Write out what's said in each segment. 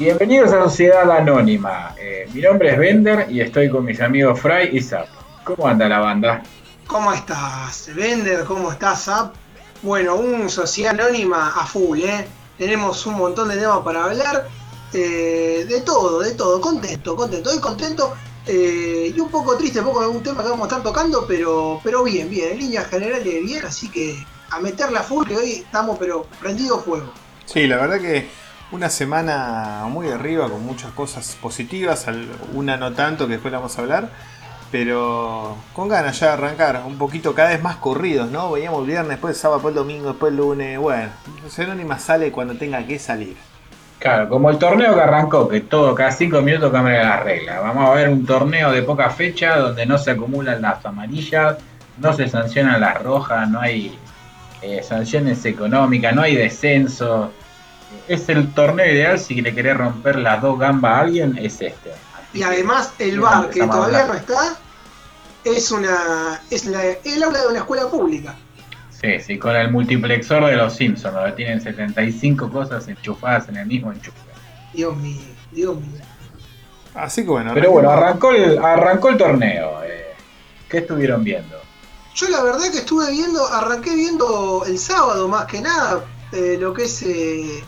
Bienvenidos a Sociedad Anónima. Eh, mi nombre es Bender y estoy con mis amigos Fry y Zap. ¿Cómo anda la banda? ¿Cómo estás, Bender? ¿Cómo estás, Zap? Bueno, un Sociedad Anónima a full, ¿eh? Tenemos un montón de temas para hablar. eh, de todo, de todo. Contento, contento. Hoy contento eh, y un poco triste, un poco de un tema que vamos a estar tocando, pero, pero bien, bien. En líneas generales, bien. Así que a meterla a full, que hoy estamos, pero prendido fuego. Sí, la verdad que una semana muy arriba con muchas cosas positivas, una no tanto que después la vamos a hablar, pero con ganas ya de arrancar, un poquito cada vez más corridos, ¿no? Veíamos el viernes, después sábado, después el domingo, después el lunes, bueno, Anónima sale cuando tenga que salir. Claro, como el torneo que arrancó, que todo cada cinco minutos cambia las reglas. Vamos a ver un torneo de poca fecha donde no se acumulan las amarillas, no se sancionan las rojas, no hay eh, sanciones económicas, no hay descenso. Es el torneo ideal si le querés romper las dos gambas a alguien, es este. Así Y además el bar, que todavía no está, es una es la- el aula de una escuela pública. Sí, sí, con el multiplexor de los Simpsons, donde tienen 75 cosas enchufadas en el mismo enchufe. Dios mío, Dios mío. Así que bueno, Pero bueno, arrancó el, arrancó el torneo. eh, ¿Qué estuvieron viendo? Yo la verdad que estuve viendo, arranqué viendo el sábado más que nada eh, lo que es eh,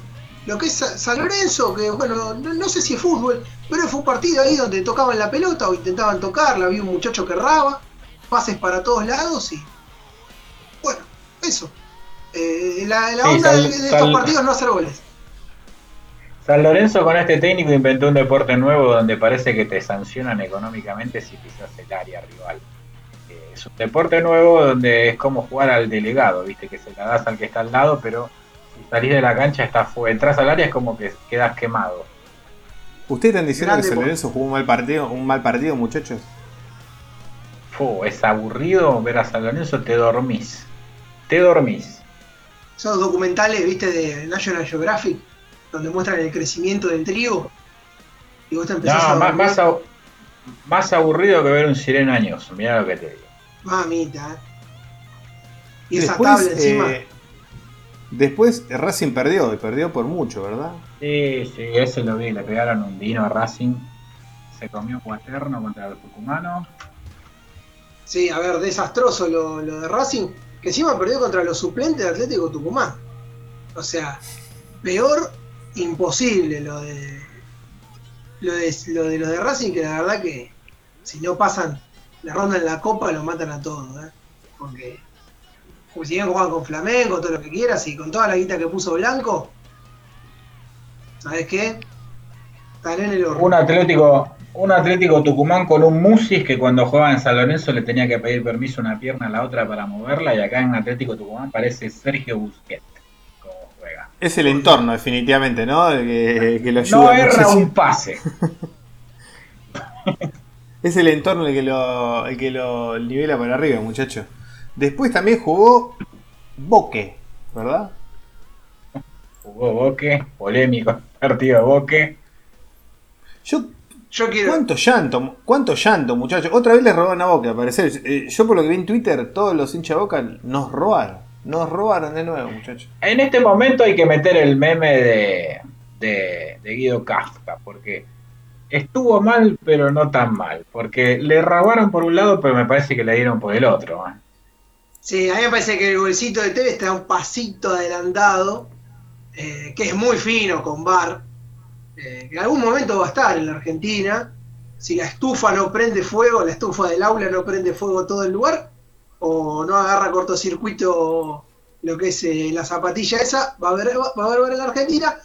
lo que es Sa- San Lorenzo, que bueno, no, no sé si es fútbol, pero fue un partido ahí donde tocaban la pelota o intentaban tocarla, había un muchacho que erraba, pases para todos lados y bueno, eso. Eh, la la Sí, onda de, de estos Sal- partidos no hacer goles. San Lorenzo con este técnico inventó un deporte nuevo donde parece que te sancionan económicamente si pisas el área rival. Eh, es un deporte nuevo donde es como jugar al delegado, viste que se la das al que está al lado, pero salís de la cancha estás fuera. Entras al área es como que quedas quemado. ¿Ustedes están diciendo que San Lorenzo jugó un mal partido, un mal partido, muchachos? Fu, es aburrido ver a San Lorenzo, te dormís. Te dormís. Esos documentales, viste, de National Geographic, donde muestran el crecimiento del trigo. Y vos te empezás a más, dormir. más, más aburrido que ver un sireno años, mirá lo que te digo. Mamita, ¿eh? Y esa después, tabla encima. eh, después Racing perdió, y perdió por mucho, ¿verdad? Sí, sí, ese lo vi, le pegaron un vino a Racing, se comió cuaterno contra el Tucumano. Sí, a ver, desastroso lo, lo de Racing, que encima perdió contra los suplentes de Atlético Tucumán. O sea, peor imposible lo de lo de lo de, los de Racing, que la verdad que si no pasan la ronda en la copa lo matan a todos, ¿eh? Porque si bien juegan con Flamengo, todo lo que quieras, y con toda la guita que puso Blanco, ¿sabes qué? Estaré en el horno. Un Atlético, un Atlético Tucumán con un Musis que cuando jugaba en San Lorenzo le tenía que pedir permiso una pierna a la otra para moverla y acá en Atlético Tucumán parece Sergio Busquets como juega. Es el entorno, definitivamente, ¿no? El que, que lo ayuda. No erra un pase. Es el entorno el que lo, el que lo nivela para arriba, muchacho. Después también jugó Boque, ¿verdad? Jugó Boque, polémico partido de Boque. Yo, Yo quiero. cuánto llanto, cuánto llanto, muchachos. Otra vez le robaron a Boque, al parecer. Eh, Yo por lo que vi en Twitter, todos los hinchas de Boca nos robaron. Nos robaron de nuevo, muchachos. En este momento hay que meter el meme de, de, de Guido Kafka, porque estuvo mal, pero no tan mal. Porque le robaron por un lado, pero me parece que le dieron por el otro. ¿eh? Sí, a mí me parece que el bolsito de TV está un pasito adelantado, eh, que es muy fino con bar, eh, que en algún momento va a estar en la Argentina. Si la estufa no prende fuego, la estufa del aula no prende fuego todo el lugar, o no agarra cortocircuito lo que es eh, la zapatilla esa, va a haber, va a haber en la Argentina.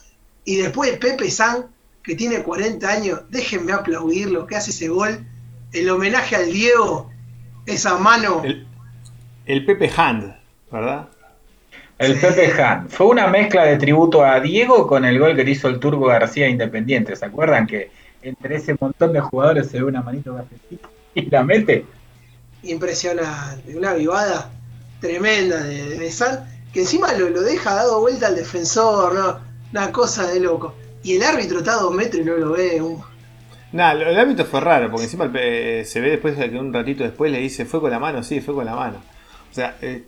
Y después Pepe San, que tiene 40 años, déjenme aplaudir lo que hace ese gol, el homenaje al Diego, esa mano. El Pepe Hand, ¿verdad? El Sí. Pepe Han. Fue una mezcla de tributo a Diego con el gol que le hizo el Turco García Independiente. ¿Se acuerdan que entre ese montón de jugadores se ve una manito cafecita y la mete? impresionante, una vivada tremenda de, de San, que encima lo, lo deja dado vuelta al defensor, ¿no? una cosa de loco. Y el árbitro está a dos metros y no lo ve. un- Nah, el ámbito fue raro, porque encima el pe- se ve después que un ratito después le dice, fue con la mano, sí, fue con la mano. O sea, eh,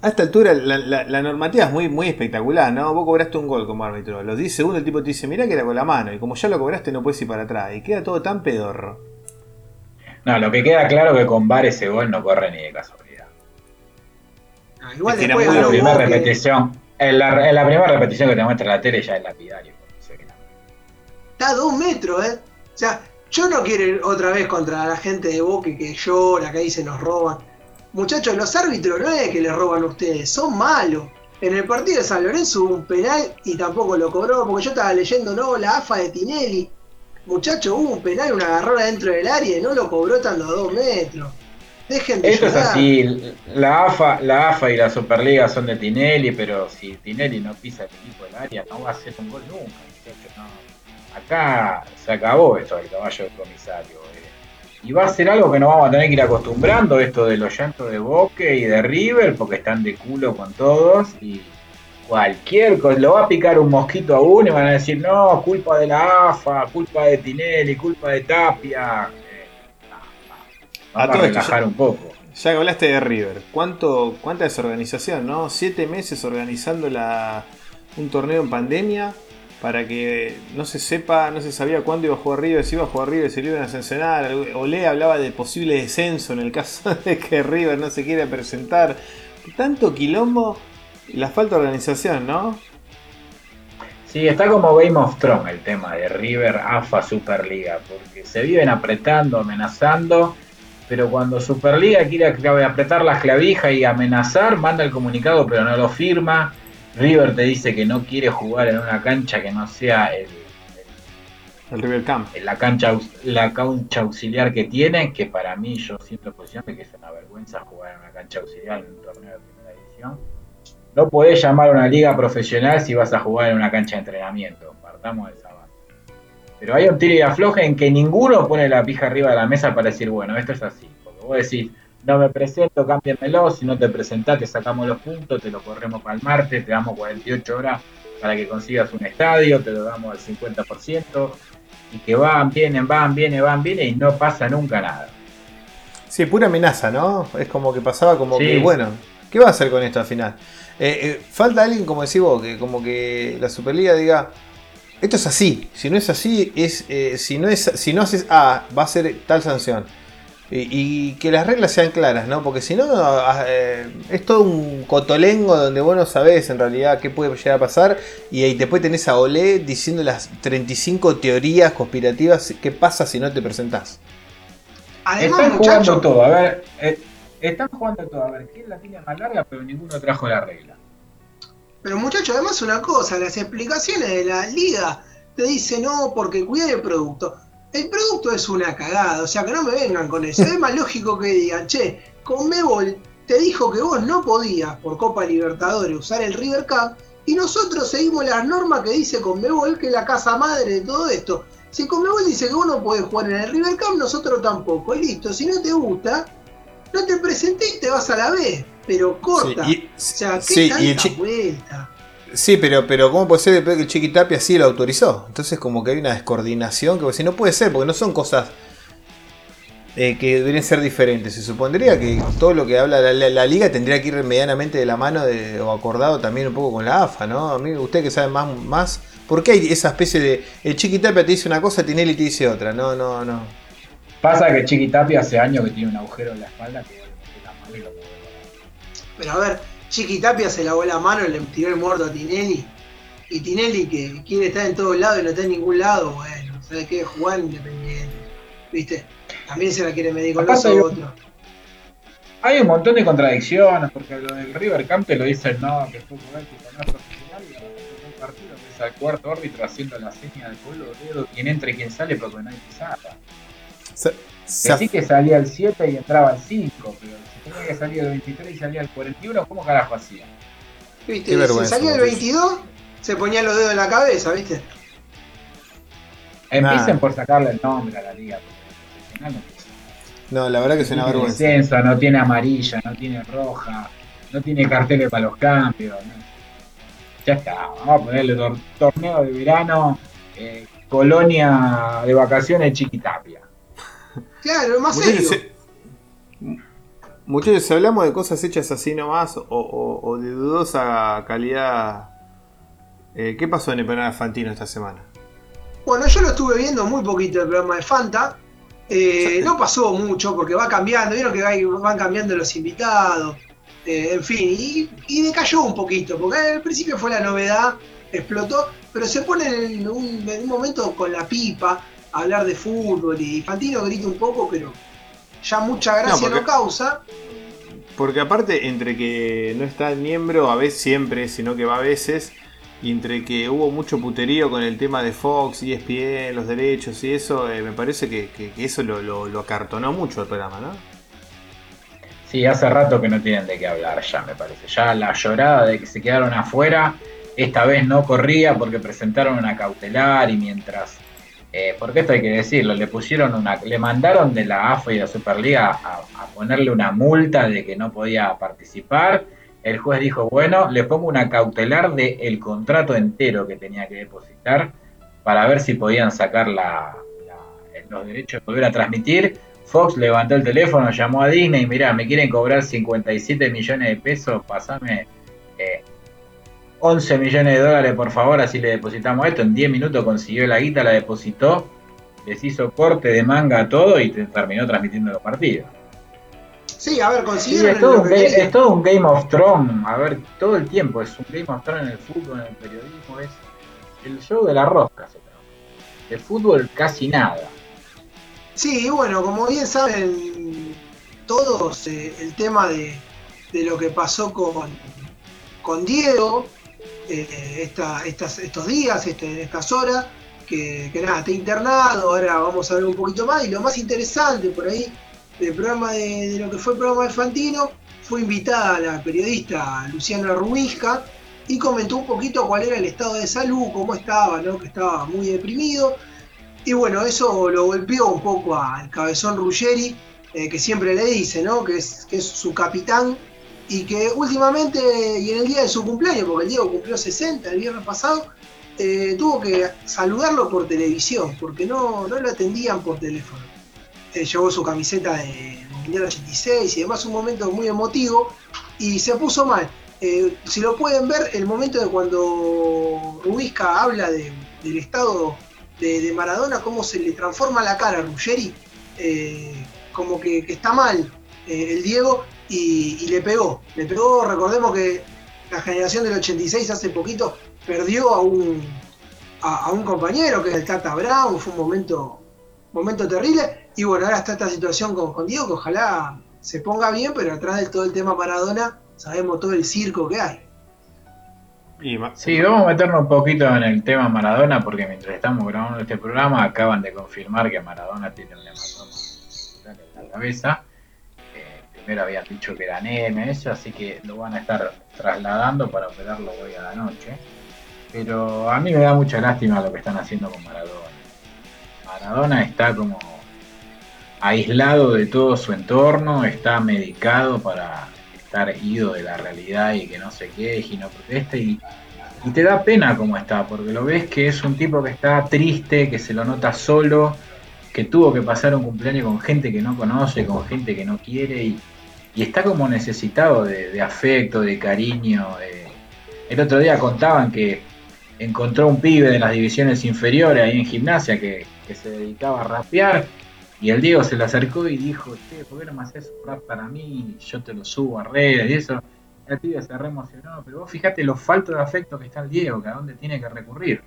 A esta altura la, la- la normativa es muy, muy espectacular, ¿no? Vos cobraste un gol como árbitro. Los 10 segundos el tipo te dice, mirá que era con la mano. Y como ya lo cobraste no puedes ir para atrás. Y queda todo tan pedorro. No, lo que queda claro que con VAR ese gol no corre ni de casualidad. Ah, igual Es después En la primera repetición, en la, en la primera repetición que te muestra la tele ya es lapidario. Está a dos metros, ¿eh? O sea, yo no quiero ir otra vez contra la gente de Boca que llora, que ahí se nos roban. Muchachos, los árbitros no es que les roban a ustedes, son malos. En el partido de San Lorenzo hubo un penal y tampoco lo cobró, porque yo estaba leyendo, no, la AFA de Tinelli. Muchachos, hubo un penal, una agarrona dentro del área y no lo cobró estando a dos metros. Dejen de Esto es llorar. así, la AFA, la AFA y la Superliga son de Tinelli, pero si Tinelli no pisa el equipo del área, no va a hacer un gol nunca. muchachos, no. Acá se acabó esto del caballo del comisario. eh. Y va a ser algo que nos vamos a tener que ir acostumbrando, esto de los llantos de Boque y de River, porque están de culo con todos y cualquier cosa, lo va a picar un mosquito a uno y van a decir, no, culpa de la AFA, culpa de Tinelli, culpa de Tapia. Eh. A Vamos a, todo esto, relajar ya- un poco. Ya que hablaste de River, ¿cuánto, ¿cuánta desorganización, no? Siete meses organizando la, un torneo en pandemia para que no se sepa, no se sabía cuándo iba a jugar River, si iba a jugar River, si lo iban a sancionar. Olé hablaba de posible descenso en el caso de que River no se quiera presentar. Tanto quilombo la falta de organización, ¿no? Sí, está como Game of Thrones el tema de River, AFA, Superliga, porque se viven apretando, amenazando, pero cuando Superliga quiere apretar las clavijas y amenazar, manda el comunicado pero no lo firma. River te dice que no quiere jugar en una cancha que no sea el- El River Camp. la, cancha, la cancha auxiliar que tiene, que para mí yo siento posición de que es una vergüenza jugar en una cancha auxiliar en un torneo de primera división. No podés llamar a una liga profesional si vas a jugar en una cancha de entrenamiento. Partamos de esa base. Pero hay un tiro y afloje en que ninguno pone la pija arriba de la mesa para decir, bueno, esto es así. Porque vos decís, no me presento, cámbiamelo, si no te presentás te sacamos los puntos, te lo corremos para el martes, te damos 48 horas para que consigas un estadio, te lo damos al 50%, y que van, vienen, van, vienen, van, vienen, y no pasa nunca nada. Sí, pura amenaza, ¿no? Es como que pasaba como Sí. que, bueno, ¿qué va a hacer con esto al final? Eh, eh, falta alguien, como decís vos, que como que la Superliga diga, esto es así, si no es así, es eh, si no es si no haces A, va a ser tal sanción. Y, y que las reglas sean claras, ¿no? Porque si no, eh, es todo un cotolengo donde vos no sabés en realidad qué puede llegar a pasar. Y ahí después tenés a Olé diciendo las 35 teorías conspirativas, qué pasa si no te presentás. Además, Están jugando todo, a ver, eh, están jugando todo, a ver, ¿quién la tiene más larga? Pero ninguno trajo la regla. Pero muchachos, además una cosa, las explicaciones de la liga te dicen no porque cuida el producto. El producto es una cagada, o sea que no me vengan con eso. Es más lógico que digan, che, Conmebol te dijo que vos no podías por Copa Libertadores usar el River Cup y nosotros seguimos las normas que dice Conmebol, que es la casa madre de todo esto. Si Conmebol dice que vos no podés jugar en el River Cup, nosotros tampoco. Y listo, si no te gusta, no te presentés y te vas a la vez. Pero corta. Sí, y- o sea, qué sí, tanta y el chi- vuelta. Sí, pero, pero ¿cómo puede ser después que el Chiqui Tapia sí lo autorizó? Entonces como que hay una descoordinación que si no puede ser, porque no son cosas eh, que deberían ser diferentes. Se supondría que todo lo que habla la, la- la liga tendría que ir medianamente de la mano de, o acordado también un poco con la AFA, ¿no? A mí, usted que sabe más, más, ¿por qué hay esa especie de... El Chiqui Tapia te dice una cosa, Tinelli te dice otra? No, no, no. Pasa que Chiqui Tapia hace años que tiene un agujero en la espalda que. Pero a ver, Chiqui Tapia se lavó la mano y le tiró el muerto a Tinelli. Y Tinelli, que quiere estar en todos lados y no está en ningún lado, bueno, ¿sabes qué? Jugar independiente. ¿Viste? También se la quiere medir con los otros. Hay un montón de contradicciones, porque lo del River Camp te lo dicen, no, que fue correcto, que no es profesional, y ahora en un partido que es al cuarto árbitro haciendo la seña del pueblo dedo, quien entra y quien sale, porque no hay pisada. Se- Que se- sí que salía el 7 y entraba el 5, pero tenía que salir el 23 y salía el 41, ¿cómo carajo hacía? ¿Viste? Qué Si vergüenza, salía el muchachos. 22, se ponía los dedos en la cabeza, ¿viste? Empiecen Nah. por sacarle el nombre a la liga, porque no tiene. no, la verdad que es No una tiene vergüenza. licencia, no tiene amarilla, no tiene roja, no tiene carteles para los cambios. ¿no? Ya está, vamos a ponerle tor- torneo de verano, eh, colonia de vacaciones Chiquitapia. Claro, más serio. se- Muchachos, si hablamos de cosas hechas así nomás o, de dudosa calidad, eh, ¿qué pasó en el programa de Fantino esta semana? Bueno, yo lo estuve viendo muy poquito el programa de Fanta. Eh, no pasó mucho porque va cambiando, vieron que van cambiando los invitados, eh, en fin, y, y, decayó un poquito, porque al principio fue la novedad, explotó, pero se pone en un, momento con la pipa a hablar de fútbol y Fantino grita un poco, pero ya mucha gracia no, causa. Porque aparte, entre que no está el miembro a veces siempre, sino que va a veces, y entre que hubo mucho puterío con el tema de Fox, ESPN, los derechos y eso, eh, me parece que, eso lo, acartonó mucho el programa, ¿no? Sí, hace rato que no tienen de qué hablar ya, me parece. Ya la llorada de que se quedaron afuera, esta vez no corría porque presentaron una cautelar y mientras eh, porque esto hay que decirlo, le pusieron una, le mandaron de la AFA y la Superliga a, ponerle una multa de que no podía participar. El juez dijo, bueno, le pongo una cautelar del el contrato entero que tenía que depositar para ver si podían sacar la, los derechos de volver a transmitir. Fox levantó el teléfono, llamó a Disney, mirá, me quieren cobrar 57 millones de pesos, pasame eh, 11 millones de dólares, por favor, así le depositamos esto. En 10 minutos consiguió la guita, la depositó, les hizo corte de manga a todo y terminó transmitiendo los partidos. Sí, a ver, consiguieron. es, todo un es, todo un Game of Thrones. A ver, todo el tiempo es un Game of Thrones en el fútbol, en el periodismo. Es el show de la rosca. De fútbol casi nada. Sí, bueno, como bien saben todos, eh, el tema de, de, lo que pasó con, con Diego, eh, estos días, este, estas horas, que, nada, está internado, ahora vamos a ver un poquito más. Y lo más interesante por ahí del programa de, lo que fue el programa de Fantino, fue invitada la periodista Luciana Rubisca y comentó un poquito cuál era el estado de salud, cómo estaba, ¿no? que estaba muy deprimido. Y bueno, eso lo golpeó un poco al cabezón Ruggeri, eh, que siempre le dice, ¿no? que, es, que es su capitán y que últimamente, y en el día de su cumpleaños, porque el Diego cumplió 60 el viernes pasado, eh, tuvo que saludarlo por televisión, porque no, no lo atendían por teléfono. Eh, llevó su camiseta de Mundial 86 y además un momento muy emotivo y se puso mal. Eh, si lo pueden ver, el momento de cuando Rubisca habla del estado de, Maradona, cómo se le transforma la cara a Ruggeri, como que, está mal el Diego, y, le pegó. Le pegó, recordemos que la generación del 86 hace poquito perdió a un, a, un compañero que es el Tata Brown, fue un momento, momento terrible. Y bueno, ahora está esta situación con, con Diego, que ojalá se ponga bien, pero atrás de todo el tema Maradona sabemos todo el circo que hay. Sí, vamos a meternos un poquito en el tema Maradona, porque mientras estamos grabando este programa acaban de confirmar que Maradona tiene un hematoma en la cabeza primero habían dicho que era eso, así que lo van a estar trasladando para operarlo hoy a la noche. Pero a mí me da mucha lástima lo que están haciendo con Maradona. Maradona está como aislado de todo su entorno, está medicado para estar ido de la realidad y que no se queje y no proteste y, y te da pena como está, porque lo ves que es un tipo que está triste, que se lo nota solo, que tuvo que pasar un cumpleaños con gente que no conoce, con gente que no quiere y, y está como necesitado de, afecto, de cariño. El otro día contaban que encontró un pibe de las divisiones inferiores ahí en gimnasia que, se dedicaba a rapear y el Diego se le acercó y dijo, che, ¿por qué no me haces un rap para mí? Yo te lo subo a redes y eso. El pibe se re emocionó, pero vos fíjate lo falto de afecto que está el Diego, que a dónde tiene que recurrir.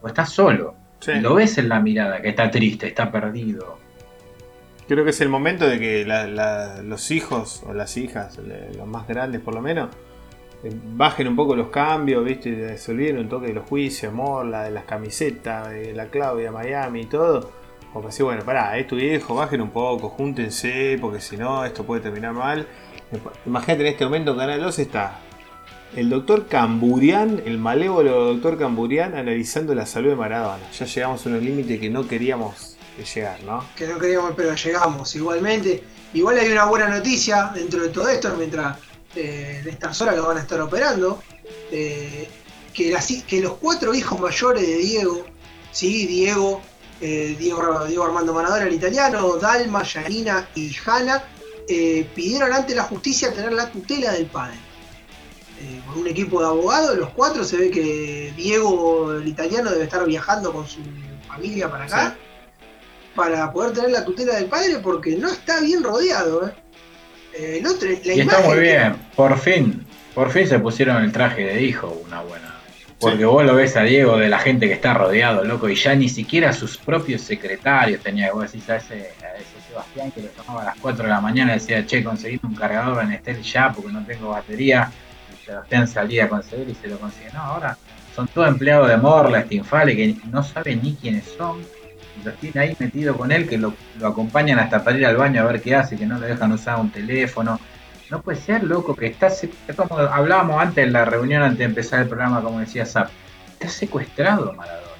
O está solo. Y lo ves en la mirada, que está triste, está perdido. Creo que es el momento de que los hijos o las hijas, los más grandes por lo menos, eh, bajen un poco los cambios, ¿viste? Se olviden un toque de los juicios, amor, la de las camisetas, de la Claudia Miami y todo. Como así, bueno, pará, es tu viejo, bajen un poco, júntense, porque si no, esto puede terminar mal. Imagínate en este momento en Canal 2 está el doctor Camburian, el malévolo doctor Camburian, analizando la salud de Maradona. Ya llegamos a unos límites que no queríamos que llegar, ¿no? Que no queríamos, pero llegamos igualmente. Igual hay una buena noticia dentro de todo esto, mientras eh, estas horas lo van a estar operando, eh, que, que los cuatro hijos mayores de Diego, sí, Diego, eh, Diego, Diego, Armando Manadora, el italiano, Dalma, Yanina y Hanna, pidieron ante la justicia tener la tutela del padre. Con un equipo de abogados, los cuatro, se ve que Diego, el italiano, debe estar viajando con su familia para acá, para poder tener la tutela del padre, porque no está bien rodeado. ¿eh? Eh, otro, la y está muy bien, por fin, por fin se pusieron el traje de hijo, una buena. Porque vos lo ves a Diego de la gente que está rodeado, loco, y ya ni siquiera sus propios secretarios tenía vos decís a ese, a ese Sebastián que lo tomaba a las 4 de la mañana y decía, che, conseguí un cargador en Estel ya porque no tengo batería. Y Sebastián salía a conseguir y se lo consigue. No, ahora son todos empleados de Morla, Stinfale, que no saben ni quiénes son. Los tiene ahí metido con él, que lo, lo acompañan hasta para ir al baño a ver qué hace, que no le dejan usar un teléfono no puede ser, loco, que está, como hablábamos antes en la reunión, antes de empezar el programa, como decía Zap, está secuestrado Maradona.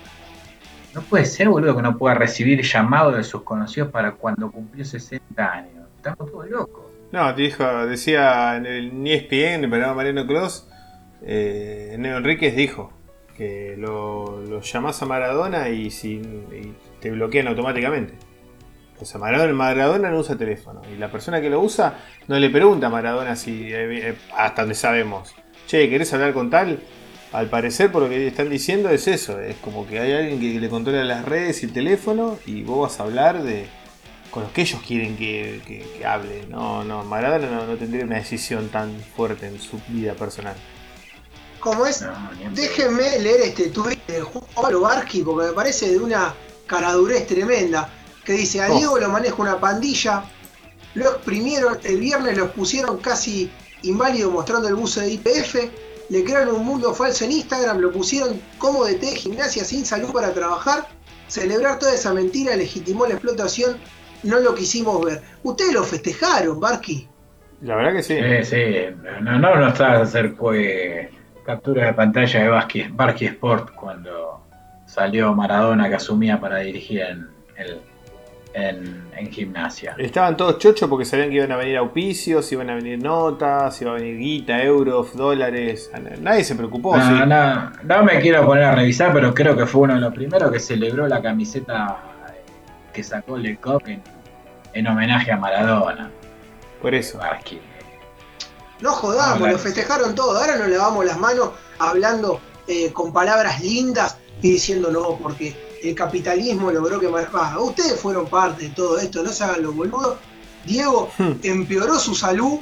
No puede ser, boludo, que no pueda recibir llamado de sus conocidos para cuando cumplió 60 años. Estamos todos locos. No, te dijo, decía en el ESPN, en el programa Mariano Cross, eh, Neo Enríquez dijo que lo, lo llamás a Maradona y, y te bloquean automáticamente. O sea, Maradona, no usa teléfono. Y la persona que lo usa no le pregunta a Maradona si, eh, eh, hasta donde sabemos, che, ¿querés hablar con tal? Al parecer, por lo que están diciendo, es eso. Es como que hay alguien que le controla las redes y el teléfono y vos vas a hablar de con los que ellos quieren que, hable. No, no, Maradona no, tendría una decisión tan fuerte en su vida personal. ¿Cómo es? Déjenme leer este tweet de Juan Pablo Barqui porque me parece de una caradurez tremenda que dice, a Diego lo maneja una pandilla, lo exprimieron, el viernes los pusieron casi inválido mostrando el buzo de IPF, le crearon un mundo falso en Instagram, lo pusieron como de de gimnasia sin salud para trabajar, celebrar toda esa mentira legitimó la explotación, no lo quisimos ver. Ustedes lo festejaron, Barky. La verdad que sí. sí, no, no, no estaba a hacer pues, captura de pantalla de Barky Sport cuando salió Maradona que asumía para dirigir en el en, gimnasia. Estaban todos chochos porque sabían que iban a venir auspicios, iban a venir notas, iba a venir guita, euros, dólares. Nadie se preocupó. No, no, me quiero poner a revisar, pero creo que fue uno de los primeros que celebró la camiseta que sacó Le Coq en, homenaje a Maradona. Por eso. No jodamos, lo festejaron todo. Ahora nos lavamos las manos hablando eh, con palabras lindas y diciendo no, porque el capitalismo logró que más. ustedes fueron parte de todo esto, no se hagan los boludos. Diego hmm. empeoró su salud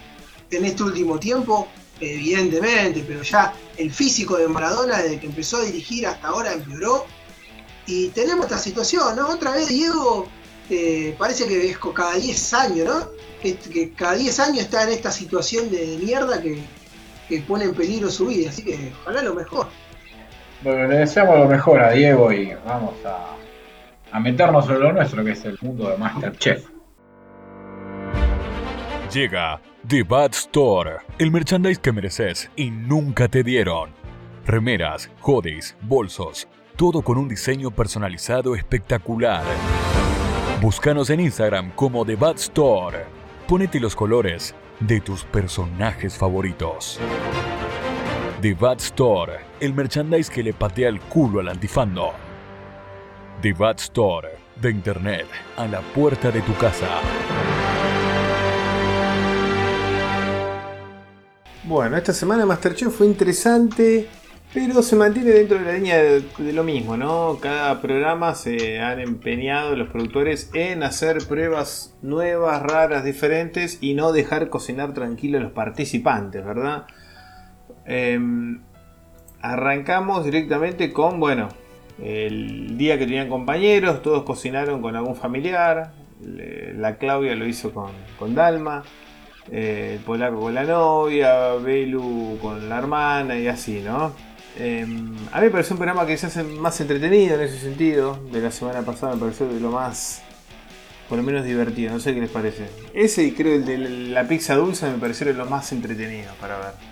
en este último tiempo, evidentemente, pero ya el físico de Maradona, desde que empezó a dirigir hasta ahora, empeoró. Y tenemos esta situación, ¿no? Otra vez Diego eh, parece que es cada 10 años, ¿no? Que, cada 10 años está en esta situación de, mierda que, que pone en peligro su vida. Así que ojalá lo mejor. Bueno, le deseamos lo mejor a Diego y vamos a, a meternos en lo nuestro, que es el mundo de Masterchef. Llega The Bad Store, el merchandise que mereces y nunca te dieron. Remeras, hoodies, bolsos, todo con un diseño personalizado espectacular. Búscanos en Instagram como The Bad Store. Ponete los colores de tus personajes favoritos. The Bad Store, el merchandise que le patea el culo al antifando. The Bad Store, de internet a la puerta de tu casa. Bueno, esta semana Masterchef fue interesante, pero se mantiene dentro de la línea de, lo mismo, ¿no? Cada programa se han empeñado los productores en hacer pruebas nuevas, raras, diferentes y no dejar cocinar tranquilo a los participantes, ¿verdad? Em, arrancamos directamente con, bueno, el día que tenían compañeros, todos cocinaron con algún familiar. La Claudia lo hizo con, Dalma, eh, el polaco con la novia, Belu con la hermana y así, ¿no? Em, a mí me pareció un programa que se hace más entretenido en ese sentido. De la semana pasada me pareció de lo más, por lo menos divertido. No sé qué les parece. Ese y creo el de la pizza dulce me parecieron lo más entretenido para ver.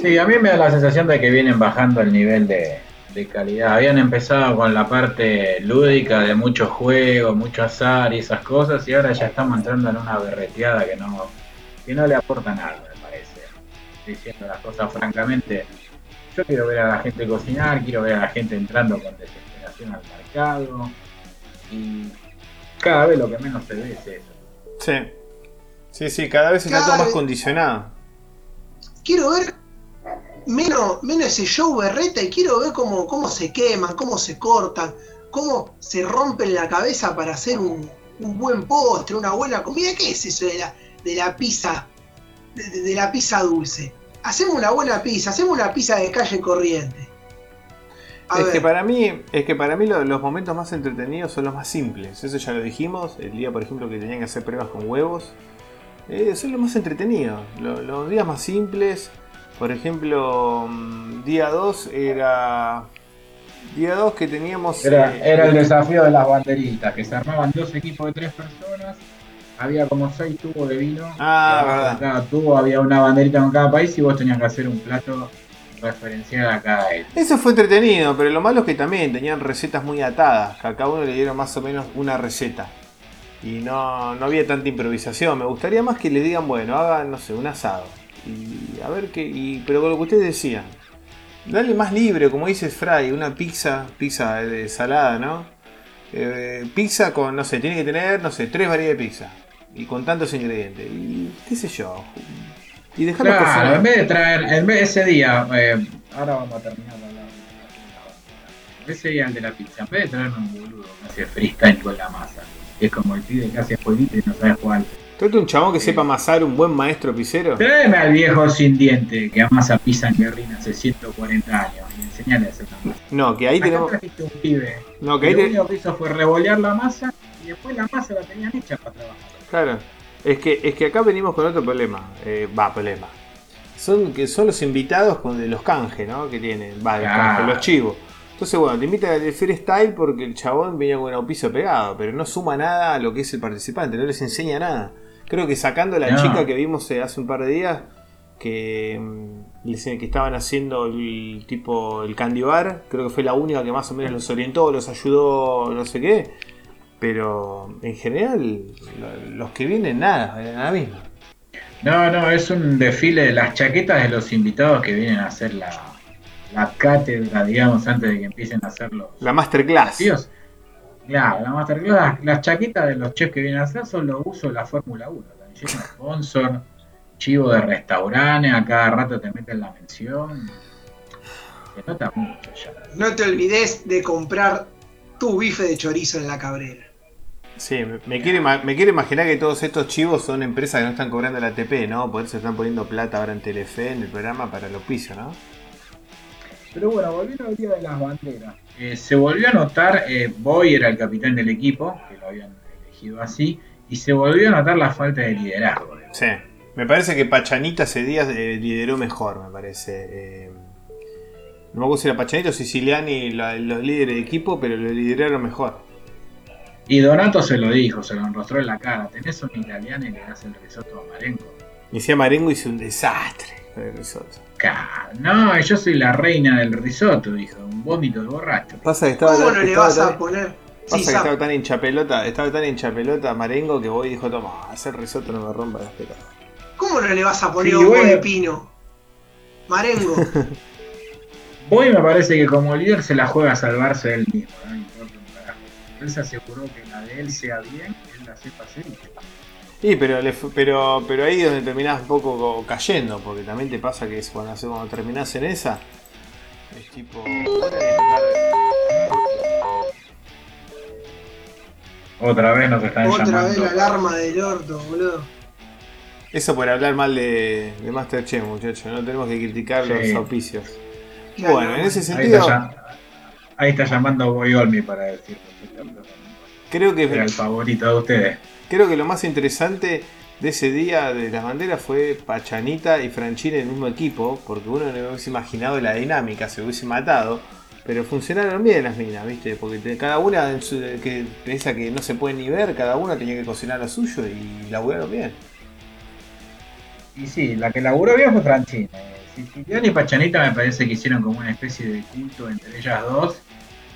Sí, a mí me da la sensación de que vienen bajando el nivel de, calidad. Habían empezado con la parte lúdica de muchos juegos, mucho azar y esas cosas, y ahora ya estamos entrando en una berreteada que no, que no le aporta nada, me parece. Diciendo las cosas francamente, yo quiero ver a la gente cocinar, quiero ver a la gente entrando con desesperación al mercado, y cada vez lo que menos se ve es eso. Sí. Sí, sí, cada vez está Cada todo más vez- condicionado. Quiero ver menos, menos ese show berreta y quiero ver cómo, cómo se queman, cómo se cortan, cómo se rompen la cabeza para hacer un, un buen postre, una buena comida. ¿Qué es eso de la, de la pizza? De, de- de la pizza dulce. Hacemos una buena pizza, hacemos una pizza de calle corriente. A Es ver, que para mí, es que para mí lo- los momentos más entretenidos son los más simples. Eso ya lo dijimos. El día, por ejemplo, que tenían que hacer pruebas con huevos. Eh, son los más entretenidos. Lo- los días más simples. Por ejemplo, mm, día 2 era. Día 2 que teníamos. Era, eh, era el desafío de las banderitas, que se armaban dos equipos de tres personas, había como seis tubos de vino, Ah, verdad. cada tubo había una banderita con cada país y vos tenías que hacer un plato referencial a cada él. Eso fue entretenido, pero lo malo es que también tenían recetas muy atadas, que a cada uno le dieron más o menos una receta. Y no, no había tanta improvisación. Me gustaría más que le digan, bueno, hagan, no sé, un asado. Y a ver qué. Y, pero con lo que ustedes decían, dale más libre, como dice Fry, una pizza, pizza de salada, ¿no? Eh, pizza con, no sé, tiene que tener, no sé, tres variedades de pizza. Y con tantos ingredientes. Y qué sé yo. Y dejarlo Claro, cocinar. en vez de traer, en vez de ese día, eh, ahora vamos a terminar de hablar. Ese día el de la pizza, en vez de traerme un boludo que hace freestyle con la masa, que es como el pibe que hace jueguito y no sabe jugar. Trate un chabón que sepa amasar, un buen maestro pisero. Tráeme al viejo sin diente que amasa pizza en Guerrina hace 140 años y enseñale a hacer la masa. No, que ahí Acá tenemos. un pibe. No, que ahí lo te- único que hizo fue revolear la masa y después la masa la tenían hecha para trabajar. Claro. Es que, es que acá venimos con otro problema. Eh, Va, problema. Son, que son los invitados con de los canjes, ¿no? Que tienen. Va, Claro. los chivos. Entonces, bueno, te invita al freestyle porque el chabón venía con el auspicio pegado, pero no suma nada a lo que es el participante, no les enseña nada. Creo que sacando a la No. chica que vimos eh, hace un par de días, que, mm, les- que estaban haciendo el tipo el candy bar, creo que fue la única que más o menos los orientó, los ayudó, no sé qué. Pero en general, lo- los que vienen, nada, nada mismo. No, no, es un desfile de las chaquetas de los invitados que vienen a hacer la, la cátedra, digamos, antes de que empiecen a hacer los La masterclass. desafíos. Claro, la masterclass, las chaquetas de los chefs que vienen a hacer son los usos de la Fórmula 1. También sponsor, chivo de restaurantes, a cada rato te meten la mención. Se nota mucho ya. no te olvides de comprar tu bife de chorizo en la cabrera. Sí, me, me quiero, ima- me quiero imaginar que todos estos chivos son empresas que no están cobrando la ATP, ¿no? Por eso están poniendo plata ahora en Telefe, en el programa, para el auspicio, ¿no? Pero bueno, volviendo al día de las banderas. Eh, se volvió a notar, eh, Boy era el capitán del equipo, que lo habían elegido así, y se volvió a notar la falta de liderazgo. Sí. Me parece que Pachanita ese día eh, lideró mejor, me parece. Eh, no me acuerdo si era Pachanita o Siciliani la- los líderes de equipo, pero lo lideraron mejor. Y Donato se lo dijo, se lo enrostró en la cara. Tenés un italiano y le das el risotto a Marengo. Y decía Marengo hizo un desastre el risotto. No, yo soy la reina del risotto, dijo. Un vómito de borracho. Pasa que estaba, ¿Cómo no le vas tan- a poner? Pasa Sí, que estaba tan hincha pelota, estaba tan hincha pelota Marengo que voy y dijo, toma, hacer risotto no me rompa las pelotas. ¿Cómo no le vas a poner Sí, hongo bueno. de pino? Marengo. Boy me parece que como líder se la juega a salvarse él mismo. No un. Él se aseguró que la de él sea bien, él la sepa hacer. y ya. Sí, pero, pero, pero ahí es donde terminás un poco co- cayendo, porque también te pasa que es cuando, cuando terminás en esa, es tipo... Otra vez nos están Otra llamando. vez la alarma del orto, boludo. Eso por hablar mal de, de Masterchef, muchachos, no tenemos que criticar Sí. los auspicios. Claro. Bueno, en ese Ahí sentido, está, ya- ahí está llamando Boy Olmi para decir creo que era el favorito de ustedes. Creo que lo más interesante de ese día de las banderas fue Pachanita y Franchini en el mismo equipo, porque uno no hubiese imaginado la dinámica, se hubiese matado. Pero funcionaron bien las minas, ¿viste? Porque cada una, que piensa que no se puede ni ver, cada una tenía que cocinar lo suyo y laburaron bien. Y sí, la que laburó bien fue Franchina. Eh, Siciliano y Pachanita me parece que hicieron como una especie de culto entre ellas dos,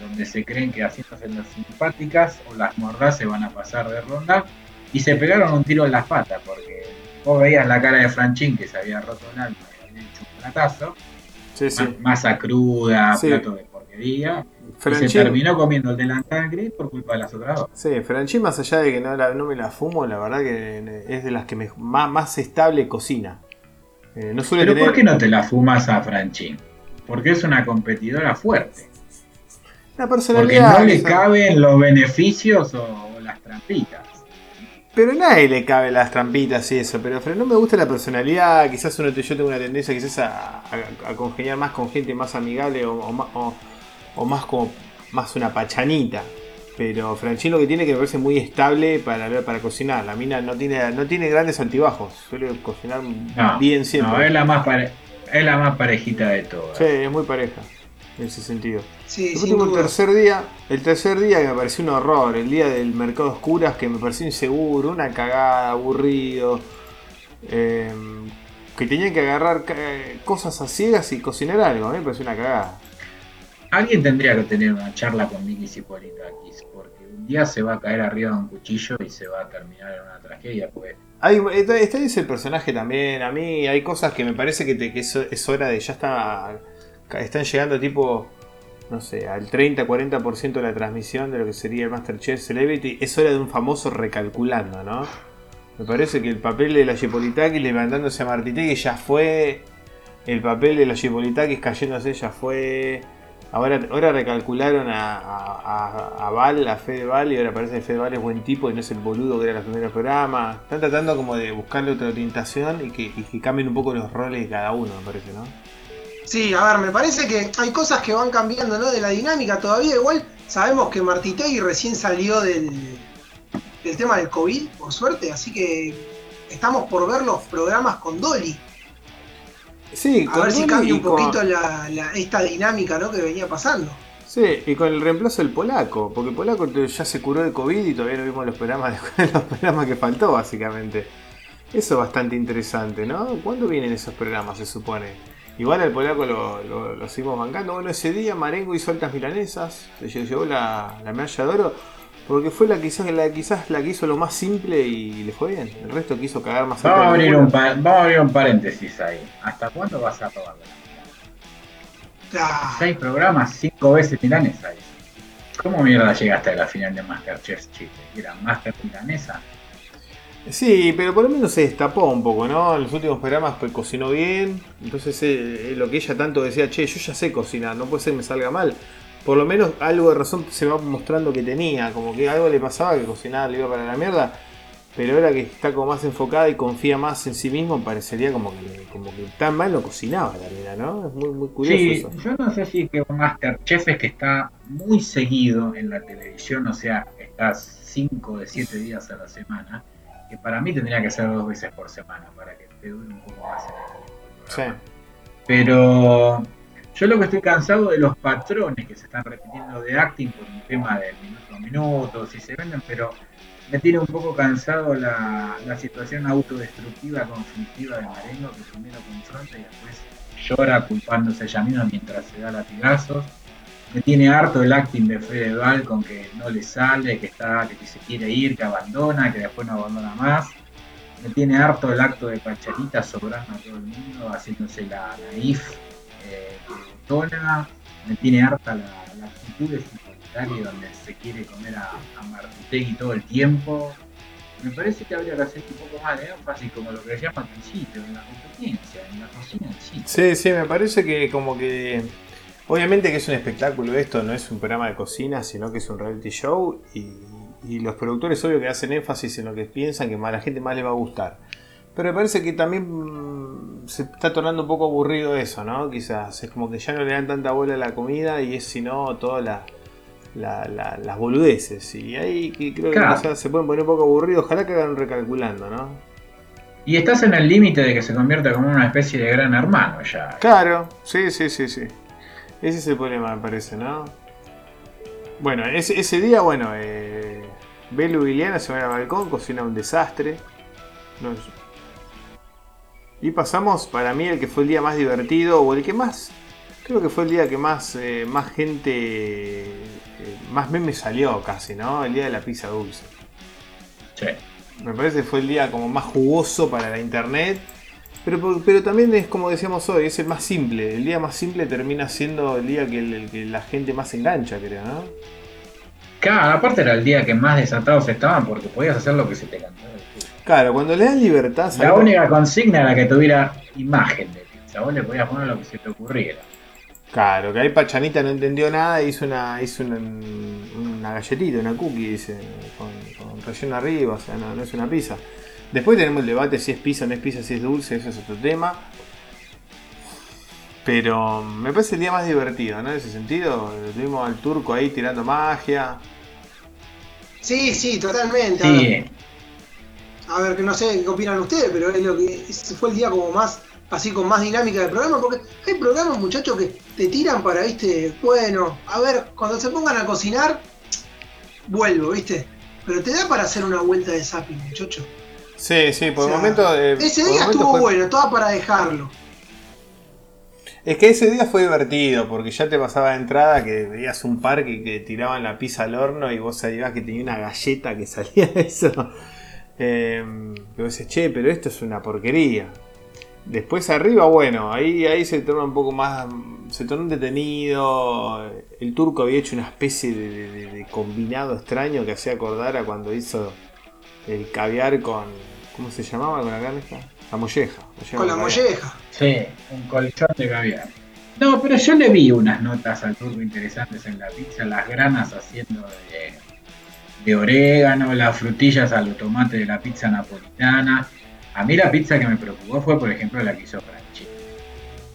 donde se creen que haciéndose las simpáticas o las mordaz se van a pasar de ronda, y se pegaron un tiro en las patas, porque vos veías la cara de Franchín que se había roto el alma y había hecho un platazo, Sí, sí. ma- masa cruda, Sí. plato de porquería, se terminó comiendo el delantal gris por culpa de las otras dos. Sí, Franchi, más allá de que no, no me la fumo, la verdad que es de las que me, más, estable cocina. Eh, no Pero ¿por qué no te la fumas a Franchi? Porque es una competidora fuerte. La personalidad. Porque no le caben los beneficios o las trampitas. Pero a nadie le cabe las trampitas y eso, pero, no me gusta la personalidad, quizás uno, yo tengo una tendencia quizás a, congeniar más con gente más amigable o, más como más una pachanita. Pero Franchín lo que tiene que me parece muy estable para, para cocinar. La mina no tiene, no tiene grandes altibajos, suele cocinar bien siempre. No, es la más, es la más parejita de todas. Sí, es muy pareja en ese sentido. Sí, el tercer día, el tercer día que me pareció un horror, el día del mercado oscuras que me pareció inseguro, una cagada, aburrido, em, que tenía que agarrar cosas a ciegas y cocinar algo, me pareció una cagada. Alguien tendría que tener una charla con Miki Cipolitakis, porque un día se va a caer arriba de un cuchillo y se va a terminar en una tragedia, pues. este es el personaje también, a mí hay cosas que me parece que, te, que es hora de ya está están llegando tipo, no sé, al 30-40% de la transmisión de lo que sería el Masterchef Celebrity. Es hora de un famoso recalculando, ¿no? Me parece que el papel de la Yepolitakis levantándose a Martitegui ya fue. El papel de la Yepolitakis cayéndose ya fue. Ahora, ahora recalcularon a, a, a, Val, a Fede Val, y ahora parece que Fede Val es buen tipo y no es el boludo que era en los primeros programas. Están tratando como de buscarle otra orientación y que cambien un poco los roles de cada uno, me parece, ¿no? Sí, a ver, me parece que hay cosas que van cambiando, ¿no? De la dinámica todavía. Igual sabemos que Martitegui recién salió del, del tema del COVID, por suerte, así que estamos por ver los programas con Dolly. Sí, a ver si cambia un poquito esta dinámica ¿no? que venía pasando. Sí, y con el reemplazo del polaco, porque el polaco ya se curó de COVID y todavía no vimos los programas, los programas que faltó, básicamente. Eso es bastante interesante, ¿no? ¿Cuándo vienen esos programas, se supone? Igual al polaco lo, lo, seguimos bancando. Bueno, ese día Marengo hizo altas milanesas, se llevó la, medalla de oro, porque fue la quizás, la quizás la que hizo lo más simple y le fue bien. El resto quiso cagar más vamos a, abrir un vamos a abrir un paréntesis ahí. ¿Hasta cuándo vas a robar ah. Seis programas, cinco veces milanesa. ¿Cómo mierda llegaste a la final de Masterchef Chile? ¿Era Master Milanesa? Sí, pero por lo menos se destapó un poco, ¿no? En los últimos programas pues, cocinó bien. Entonces, eh, lo que ella tanto decía, che, yo ya sé cocinar, no puede ser que me salga mal. Por lo menos algo de razón se va mostrando que tenía, como que algo le pasaba, que cocinaba le iba para la mierda. Pero ahora que está como más enfocada y confía más en sí mismo, parecería como que, como que tan mal no cocinaba la vida, ¿no? Es muy, muy curioso sí, eso. Yo no sé si es que Masterchef es que está muy seguido en la televisión, o sea, estás 5 de 7 días a la semana que para mí tendría que ser dos veces por semana para que te dure un poco más Sí. Pero yo lo que estoy cansado de los patrones que se están repitiendo de acting por un tema del minuto a minuto, si se venden, pero me tiene un poco cansado la, la situación autodestructiva, conflictiva de Marengo, que primero confronta y después llora culpándose ella misma mientras se da latigazos me tiene harto el acting de Fede con que no le sale, que está, que se quiere ir, que abandona, que después no abandona más. Me tiene harto el acto de Pacharita sobrando a todo el mundo, haciéndose la naif eh, Me tiene harta la, la actitud de donde se quiere comer a, a Martutegui todo el tiempo. Me parece que habría que hacer un poco más de énfasis, como lo que decíamos al principio, en la competencia, en la cocina en sí. Sí, sí, me parece que como que Obviamente que es un espectáculo esto, no es un programa de cocina, sino que es un reality show y, los productores obvio que hacen énfasis en lo que piensan que a la gente más le va a gustar. Pero me parece que también mm, se está tornando un poco aburrido eso, ¿no? Quizás es como que ya no le dan tanta bola a la comida y es sino todas las boludeces. Y ahí creo que se pueden poner un poco aburridos, ojalá que hagan recalculando, ¿no? Y estás en el límite de que se convierta como una especie de gran hermano ya. Claro, sí, sí, sí, sí. Ese es el problema, me parece, ¿no? Bueno, ese, ese día, bueno, eh, Belu y Liliana se van al balcón, cocina un desastre. y pasamos, para mí, el que fue el día más divertido, o el que más. Creo que fue el día que más, eh, más gente. Eh, más meme salió casi, ¿no? El día de la pizza dulce. Sí. Me parece que fue el día como más jugoso para la internet Pero, pero también es como decíamos hoy, es el más simple. El día más simple termina siendo el día que, el- que la gente más se engancha, creo, ¿no? Claro, aparte era el día que más desatados estaban porque podías hacer lo que se te cantaba. Claro, cuando le dan libertad, La única consigna era que tuviera imagen de pizza. Vos le podías poner lo que se te ocurriera. Claro, que ahí Pachanita no entendió nada hizo una, hizo una, una galletita, una cookie, dice, con, con relleno arriba, o sea, no, no es una pizza. Después tenemos el debate si es pizza o no es pizza, si es dulce, eso es otro tema. Pero me parece el día más divertido, ¿no? En ese sentido, tuvimos al turco ahí tirando magia. Sí, sí, totalmente. A ver, Sí, A ver, que no sé qué opinan ustedes, pero es lo que ese fue el día como más, así con más dinámica del programa, porque hay programas, muchachos, que te tiran para, viste, bueno, a ver, cuando se pongan a cocinar, vuelvo, viste. Pero te da para hacer una vuelta de zapping, muchacho. Sí, sí, por O sea, el momento. eh, Ese día momento estuvo fue- bueno, todo para dejarlo. Es que ese día fue divertido, porque ya te pasaba de entrada que veías un parque y que tiraban la pizza al horno y vos sabías que tenía una galleta que salía de eso. Eh, y vos decís, che, pero esto es una porquería. Después arriba, bueno, ahí, ahí se torna un poco más. Se tornó entretenido. El turco había hecho una especie de, de- de combinado extraño que hacía acordar a cuando hizo el caviar con. ¿Cómo se llamaba con la carne esta? La molleja. Con la caviar. molleja. sí, un colchón de caviar. No, pero yo le vi unas notas al turco interesantes en la pizza, las granas haciendo de, de orégano, las frutillas a los tomates de la pizza napolitana. A mí la pizza que me preocupó fue, por ejemplo, la que hizo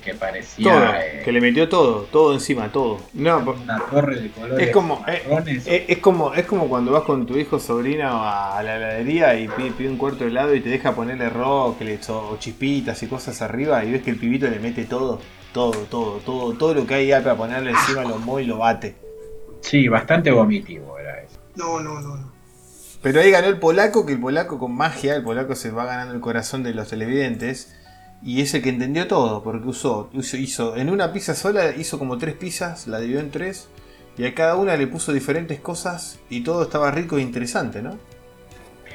que parecía Todo, eh, que le metió todo, todo encima, todo. No, una torre de colores Es como, eh, marrones. es, es como, es como cuando vas con tu hijo sobrina a la heladería y pide, pide un cuarto de helado y te deja ponerle rockles o chispitas y cosas arriba y ves que el pibito le mete todo, todo, todo, todo, todo lo que hay ahí para ponerle encima lo mueve y lo bate. Sí, bastante vomitivo era eso. No, no, no, no. Pero ahí ganó el polaco, que el polaco con magia, el polaco se va ganando el corazón de los televidentes. Y es el que entendió todo, porque usó, hizo, hizo- en una pizza sola, hizo como tres pizzas, la dividió en tres, y a cada una le puso diferentes cosas y todo estaba rico e interesante, ¿no?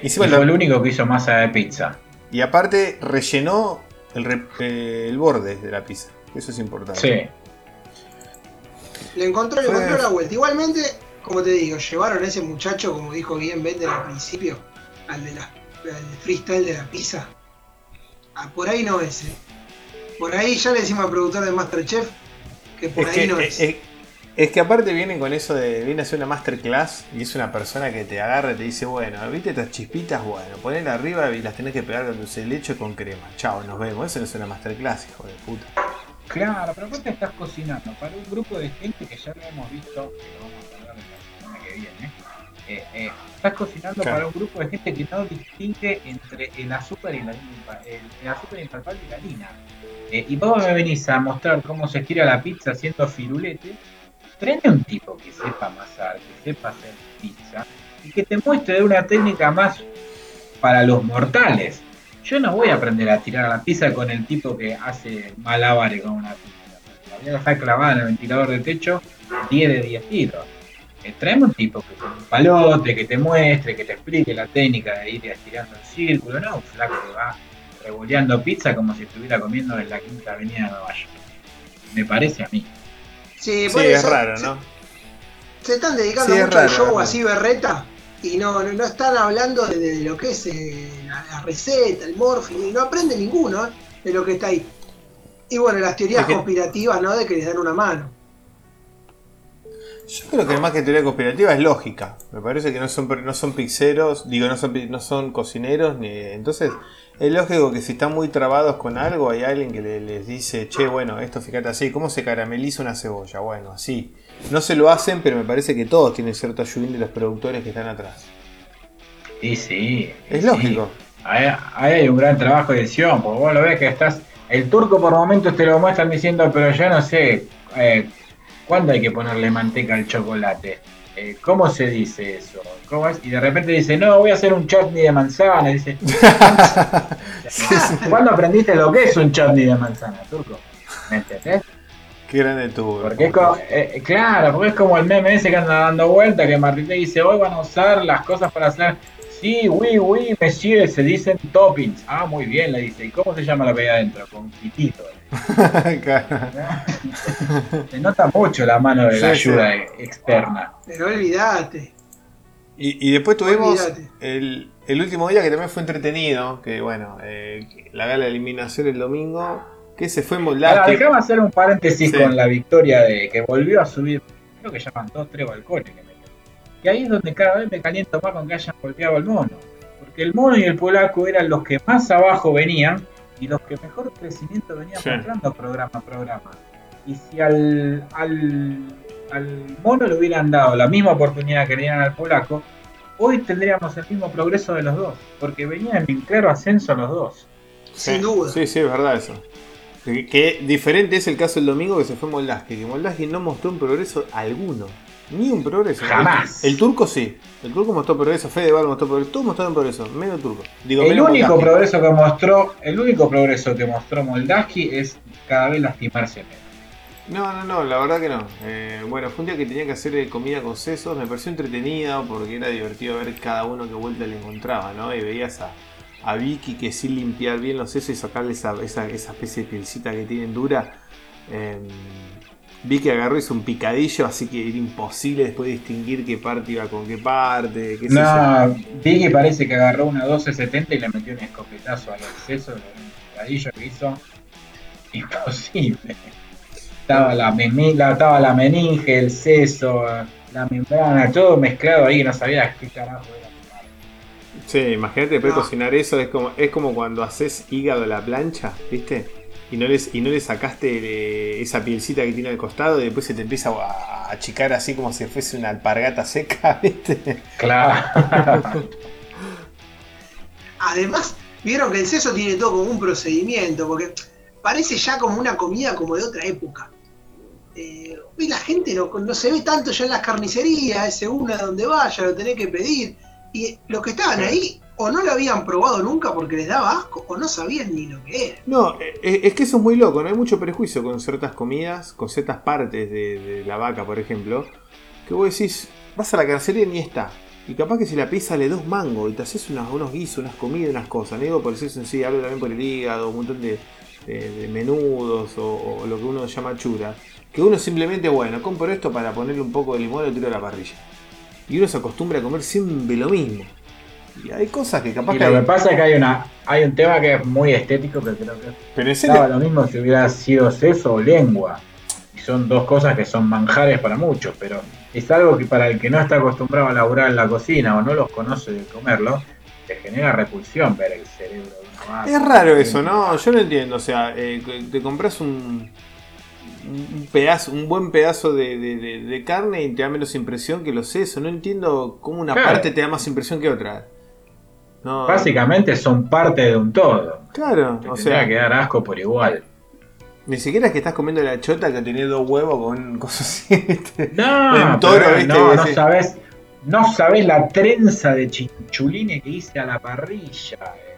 Y, lo- fue el único que hizo masa de pizza. y aparte rellenó el, re- eh, el borde de la pizza, eso es importante. Sí. Le encontró, le encontró la vuelta. Igualmente, como te digo, llevaron a ese muchacho, como dijo bien Bender al principio, al de la al freestyle de la pizza. Ah, por ahí no es, eh. Por ahí ya le decimos al productor de Masterchef que por Es ahí que, no eh, es. eh, es que aparte vienen con eso de. Viene a hacer una masterclass y es una persona que te agarra y te dice: Bueno, ¿viste estas chispitas? Bueno, ponela arriba y las tenés que pegar con dulce de leche con crema. Chao, nos vemos. Eso no es una masterclass, hijo de puta. Claro, pero aparte estás cocinando para un grupo de gente que ya lo hemos visto, eh, eh, estás cocinando Claro. para un grupo de gente que no distingue entre el azúcar y la el, el azúcar y la harina. Eh, y vos me venís a mostrar cómo se estira la pizza haciendo firulete. Tráeme un tipo que sepa amasar, que sepa hacer pizza y que te muestre de una técnica más para los mortales. Yo no voy a aprender a tirar la pizza con el tipo que hace malabares con una pizza. La voy a dejar clavada en el ventilador de techo 10 de 10 tiros. Eh, traeme un tipo que con un palote, que te muestre, que te explique la técnica de ir estirando el círculo, no un flaco que va revoleando pizza como si estuviera comiendo en la quinta avenida de Nueva York. Me parece a mí. Sí, es raro, ¿no? Se, están dedicando Sí, es mucho al show raro. así berreta y no, no, no están hablando de, de lo que es eh, la, la receta, el morphing, y no aprende ninguno eh, de lo que está ahí. Y bueno, las teorías Es que- conspirativas, ¿no? De que les dan una mano. Yo creo que más que teoría conspirativa es lógica. Me parece que no son, no son pizzeros, digo, no son, no son cocineros. Ni, entonces, es lógico que si están muy trabados con algo, hay alguien que le- les dice, che, bueno, esto fíjate así, ¿cómo se carameliza una cebolla? Bueno, así. No se lo hacen, pero me parece que todos tienen cierto ayudín de los productores que están atrás. Y sí. Es sí. lógico. Ahí, ahí hay un gran trabajo de edición, porque vos lo ves que estás. El turco por momentos te lo muestran diciendo, pero yo no sé eh, cuándo hay que ponerle manteca al chocolate. Eh, ¿Cómo se dice eso? ¿Cómo es? Y de repente dice, no, voy a hacer un chutney de manzana. Y dice, ¿cuándo aprendiste lo que es un chutney de manzana, turco? ¿Me entendés? Qué grande tú. Porque es como, eh, claro, porque es como el meme ese que anda dando vuelta, que Martín dice, hoy van a usar las cosas para hacer Sí, oui, oui, monsieur, se dicen toppings. Ah, muy bien, le dice. ¿Y cómo se llama la hay adentro? Con quitito. se nota mucho la mano de la Sí, sí. ayuda externa. Pero olvídate. Y, y después tuvimos el, el último día que también fue entretenido, que bueno, eh, la gala de eliminación el domingo, que se fue Moldavia. déjame hacer un paréntesis Sí. con la victoria de que volvió a subir, creo que llaman dos, tres balcones. Y ahí es donde cada vez me caliento más con que hayan golpeado al mono. Porque el mono y el polaco eran los que más abajo venían y los que mejor crecimiento venían Sí. mostrando programa a programa. Y si al, al, al mono le hubieran dado la misma oportunidad que le dieron al polaco, hoy tendríamos el mismo progreso de los dos. Porque venían en claro ascenso los dos. Sin duda. Sí, sí, es verdad eso. Que, que diferente es el caso el domingo que se fue Moldaski, que Moldaski no mostró un progreso alguno. Ni un progreso. Jamás. El, el turco sí. El turco mostró progreso, Fedeval mostró progreso. Todos mostraron progreso, menos turco. Digo, El menos único Moldaski. progreso que mostró, el único progreso que mostró Moldaski es cada vez lastimarse menos. No, no, no, la verdad que no. Eh, bueno, fue un día que tenía que hacer eh, comida con sesos, me pareció entretenido porque era divertido ver cada uno que vuelta le encontraba, ¿no? Y veías a, a Vicky que sin limpiar bien los sesos y sacarle esa, esa, esa especie de pielcita que tienen dura. eh, Vicky agarró y hizo un picadillo, así que era imposible después distinguir qué parte iba con qué parte, qué sé yo. No, Vicky parece que agarró una 1270 y le metió un escopetazo al exceso, un picadillo que hizo imposible. Estaba la, memi- la- estaba la meninge, el seso, la membrana, todo mezclado ahí, no sabía qué carajo era. Sí, imagínate después No. cocinar eso, es como, es como cuando haces hígado a la plancha, ¿viste? Y no, les, y no le sacaste esa pielcita que tiene al costado y después se te empieza a, achicar así como si fuese una alpargata seca, ¿viste? Claro. Además, vieron que el seso tiene todo como un procedimiento, porque parece ya como una comida como de otra época. Eh, hoy la gente no, no se ve tanto ya en las carnicerías, es según a donde vaya, lo tenés que pedir. Y los que estaban ahí, o no lo habían probado nunca porque les daba asco, o no sabían ni lo que era. No, eh, eh, es que eso es muy loco, no hay mucho prejuicio con ciertas comidas, con ciertas partes de, la vaca, por ejemplo, que vos decís, vas a la carnicería y ni está. Y capaz que si la pizza le dos mangos y te haces unos, guisos, unas comidas, unas cosas. Digo por eso en sí, hablo también por el hígado, un montón de, menudos o, o lo que uno llama chura. Que uno simplemente, bueno, compro esto para ponerle un poco de limón y lo tiro a la parrilla. Y uno se acostumbra a comer siempre lo mismo. Y hay cosas que capaz Y que... lo que pasa es que hay una hay un tema que es muy estético que creo que Pero lo mismo si hubiera sido seso o lengua. Y son dos cosas que son manjares para muchos, pero es algo que para el que no está acostumbrado a laburar en la cocina o no los conoce de comerlo, te genera repulsión ver el cerebro de una vaca. Es raro eso, ¿no? Yo no entiendo. O sea, eh, te compras un, un pedazo, un buen pedazo de, de- de- de carne y te da menos impresión que los sesos. No entiendo cómo una Claro. parte te da más impresión que otra. No, Básicamente son parte de un todo. claro, Te o sea, que dar asco por igual. ni siquiera es que estás comiendo la chota que tiene dos huevos con cosas así. No, Un toro, pero ¿viste? no, sabes, no sabes la trenza de chinchulines que hice a la parrilla. eh.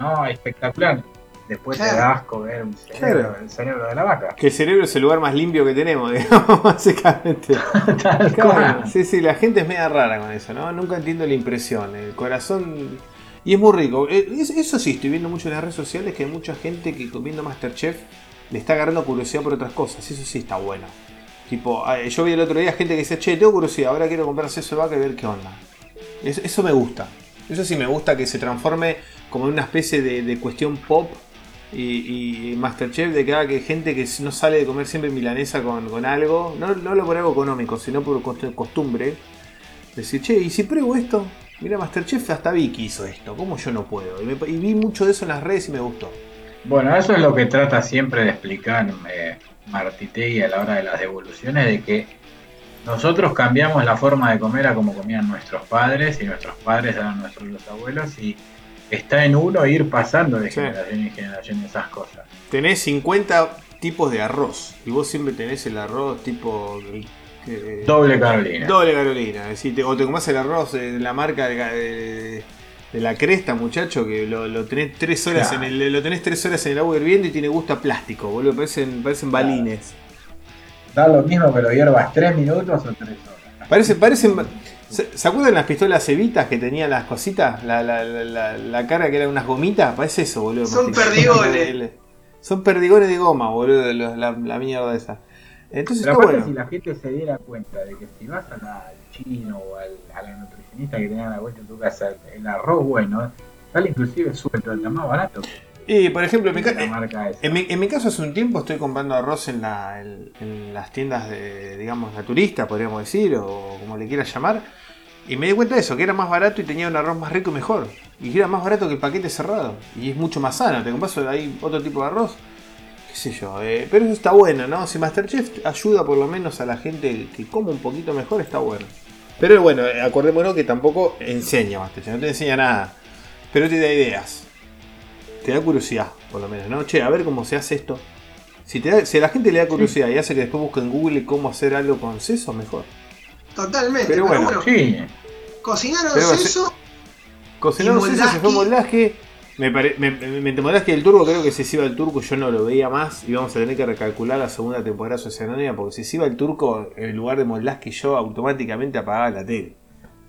No, espectacular. Después te Claro. da asco ver un cerebro, Claro. el cerebro de la vaca. Que el cerebro es el lugar más limpio que tenemos, digamos, básicamente. Tal Claro, sí, sí, la gente es media rara con eso, ¿no? Nunca entiendo la impresión. El corazón. Y es muy rico. Eh, es- Eso sí, estoy viendo mucho en las redes sociales que hay mucha gente que viendo Masterchef le está agarrando curiosidad por otras cosas. Eso sí está bueno. Tipo, ah, yo vi el otro día gente que decía, che, tengo curiosidad, ahora quiero comprar seso de vaca y ver qué onda. Eso, eso me gusta. Eso sí me gusta que se transforme como en una especie de, de cuestión pop y, y Masterchef de que haga que gente que no sale de comer siempre milanesa con, con algo, no, no lo por algo económico, sino por cost- costumbre, decir, che, ¿y si pruebo esto? Mira, Masterchef hasta Vicky hizo esto, ¿cómo yo no puedo? Y, vi mucho de eso en las redes y me gustó. Bueno, eso es lo que trata siempre de explicar eh, Martitegui a la hora de las devoluciones, de que nosotros cambiamos la forma de comer a como comían nuestros padres y nuestros padres eran nuestros los abuelos y está en uno ir pasando de Sí. generación en generación esas cosas. Tenés 50 tipos de arroz y vos siempre tenés el arroz tipo... eh, Doble Carolina. Doble Carolina. Es decir, te- o te comás el arroz de la marca de, de- de la cresta, muchacho, que lo, lo tenés tres horas Claro. en el, lo tenés tres horas en el agua hirviendo y tiene gusto a plástico, boludo. Parecen, parecen Claro. balines. Da lo mismo que lo hierbas tres minutos o tres horas. Parecen, parecen, ¿Se, se acuerdan las pistolas Evitas que tenían las cositas? La, la, la, la, la cara que eran unas gomitas. Parece eso, boludo. Son perdigones. Son perdigones de goma, boludo. los- La, la mierda esa. Entonces Pero está aparte, bueno. si la gente se diera cuenta de que si vas a la- al chino o al, a la nutricionista que tenga a la vuelta de tu casa, el arroz bueno, sale inclusive suelto, está más barato. Y por ejemplo, en mi, que ca- la marca esa. en, mi, en mi caso hace un tiempo estoy comprando arroz en, la, en, en las tiendas de, digamos, naturistas, podríamos decir, o como le quieras llamar. Y me di cuenta de eso, que era más barato y tenía un arroz más rico y mejor. Y que era más barato que el paquete cerrado. Y es mucho más sano. Te compras ahí otro tipo de arroz. Qué sé yo. eh, pero eso está bueno, ¿no? Si Masterchef ayuda por lo menos a la gente que come un poquito mejor, está bueno. Pero bueno, acordémonos que tampoco enseña Masterchef. No te enseña nada. Pero te da ideas. Te da curiosidad, por lo menos, ¿no? Che, a ver cómo se hace esto. Si, te da- si a la gente le da curiosidad y hace que después busque en Google cómo hacer algo con seso, mejor. Totalmente. Pero Pero, bueno, bueno, Sí, cocinaron Pero eso. Cocinado Y seso, se fue. Moldaski. Me, pare- me, me, me- Moldaski del turco, creo que si se iba el turco yo no lo veía más. Y vamos a tener que recalcular la segunda temporada de Sociedad Anónima. Porque si se iba el turco, en lugar de Moldaski, yo automáticamente apagaba la tele.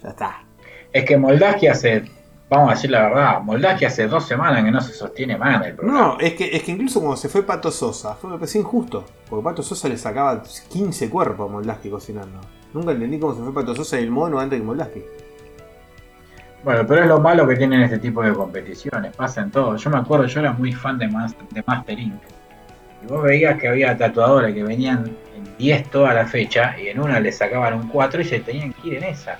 Ya está. es que Moldaski hace, vamos a decir la verdad, Moldaski hace dos semanas que no se sostiene más el programa. No, es que, es que incluso cuando se fue Pato Sosa, fue, me pareció injusto. Porque Pato Sosa le sacaba 15 cuerpos a Moldaski cocinando. Nunca entendí cómo se fue Pato Sosa y el mono antes que Moldaski. Bueno, pero es lo malo que tienen este tipo de competiciones, pasa en todo. Yo me acuerdo, yo era muy fan de, Master, de Master Inc. Y vos veías que había tatuadores que venían en 10 toda la fecha y en una le sacaban un 4 y se tenían que ir en esa.